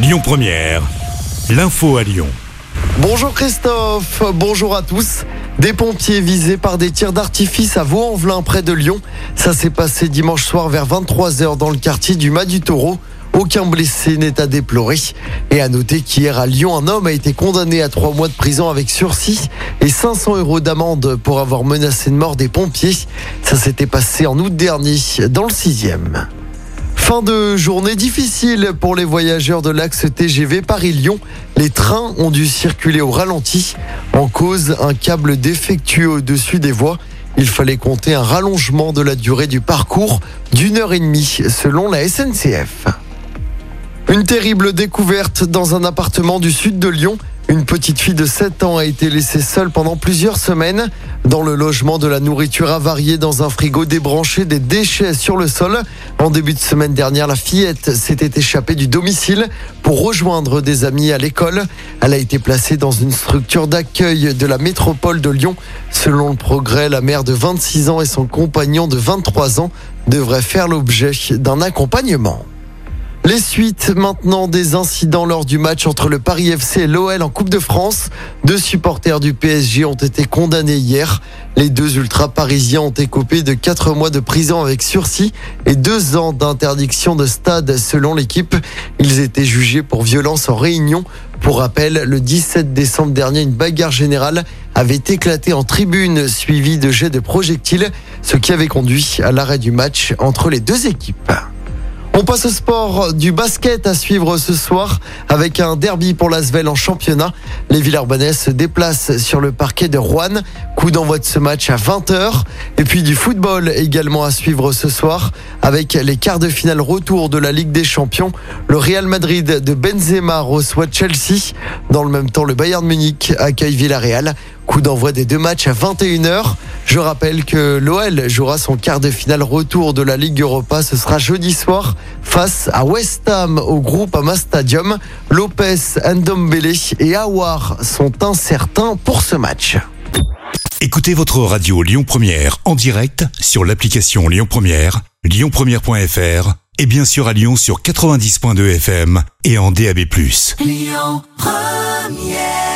Lyon Première, l'info à Lyon. Bonjour Christophe, bonjour à tous. Des pompiers visés par des tirs d'artifice à Vaux-en-Velin près de Lyon. Ça s'est passé dimanche soir vers 23h dans le quartier du Mas du Taureau. Aucun blessé n'est à déplorer. Et à noter qu'hier à Lyon, un homme a été condamné à trois mois de prison avec sursis et 500 euros d'amende pour avoir menacé de mort des pompiers. Ça s'était passé en août dernier dans le sixième. Fin de journée difficile pour les voyageurs de l'axe TGV Paris-Lyon. Les trains ont dû circuler au ralenti. En cause, un câble défectueux au-dessus des voies. Il fallait compter un rallongement de la durée du parcours d'une heure et demie selon la SNCF. Une terrible découverte dans un appartement du sud de Lyon. Une petite fille de 7 ans a été laissée seule pendant plusieurs semaines. Dans le logement de la nourriture avariée dans un frigo débranché, des déchets sur le sol. En début de semaine dernière, la fillette s'était échappée du domicile pour rejoindre des amis à l'école. Elle a été placée dans une structure d'accueil de la métropole de Lyon. Selon le progrès, la mère de 26 ans et son compagnon de 23 ans devraient faire l'objet d'un accompagnement. Les suites maintenant des incidents lors du match entre le Paris FC et l'OL en Coupe de France. Deux supporters du PSG ont été condamnés hier. Les deux ultras parisiens ont écopé de quatre mois de prison avec sursis et deux ans d'interdiction de stade selon l'équipe. Ils étaient jugés pour violence en réunion. Pour rappel, le 17 décembre dernier, une bagarre générale avait éclaté en tribune suivie de jets de projectiles, ce qui avait conduit à l'arrêt du match entre les deux équipes. On passe au sport du basket à suivre ce soir avec un derby pour l'Asvel en championnat. Les Villeurbanais se déplacent sur le parquet de Rouen. Coup d'envoi de ce match à 20h. Et puis du football également à suivre ce soir avec les quarts de finale retour de la Ligue des Champions. Le Real Madrid de Benzema reçoit Chelsea. Dans le même temps, le Bayern Munich accueille Villarreal. Coup d'envoi des deux matchs à 21h. Je rappelle que l'OL jouera son quart de finale retour de la Ligue Europa. Ce sera jeudi soir face à West Ham au groupe Ama Stadium. Lopez, Ndombele et Awar sont incertains pour ce match. Écoutez votre radio Lyon Première en direct sur l'application Lyon Première, lyonpremière.fr et bien sûr à Lyon sur 90.2 FM et en DAB+. Lyon Première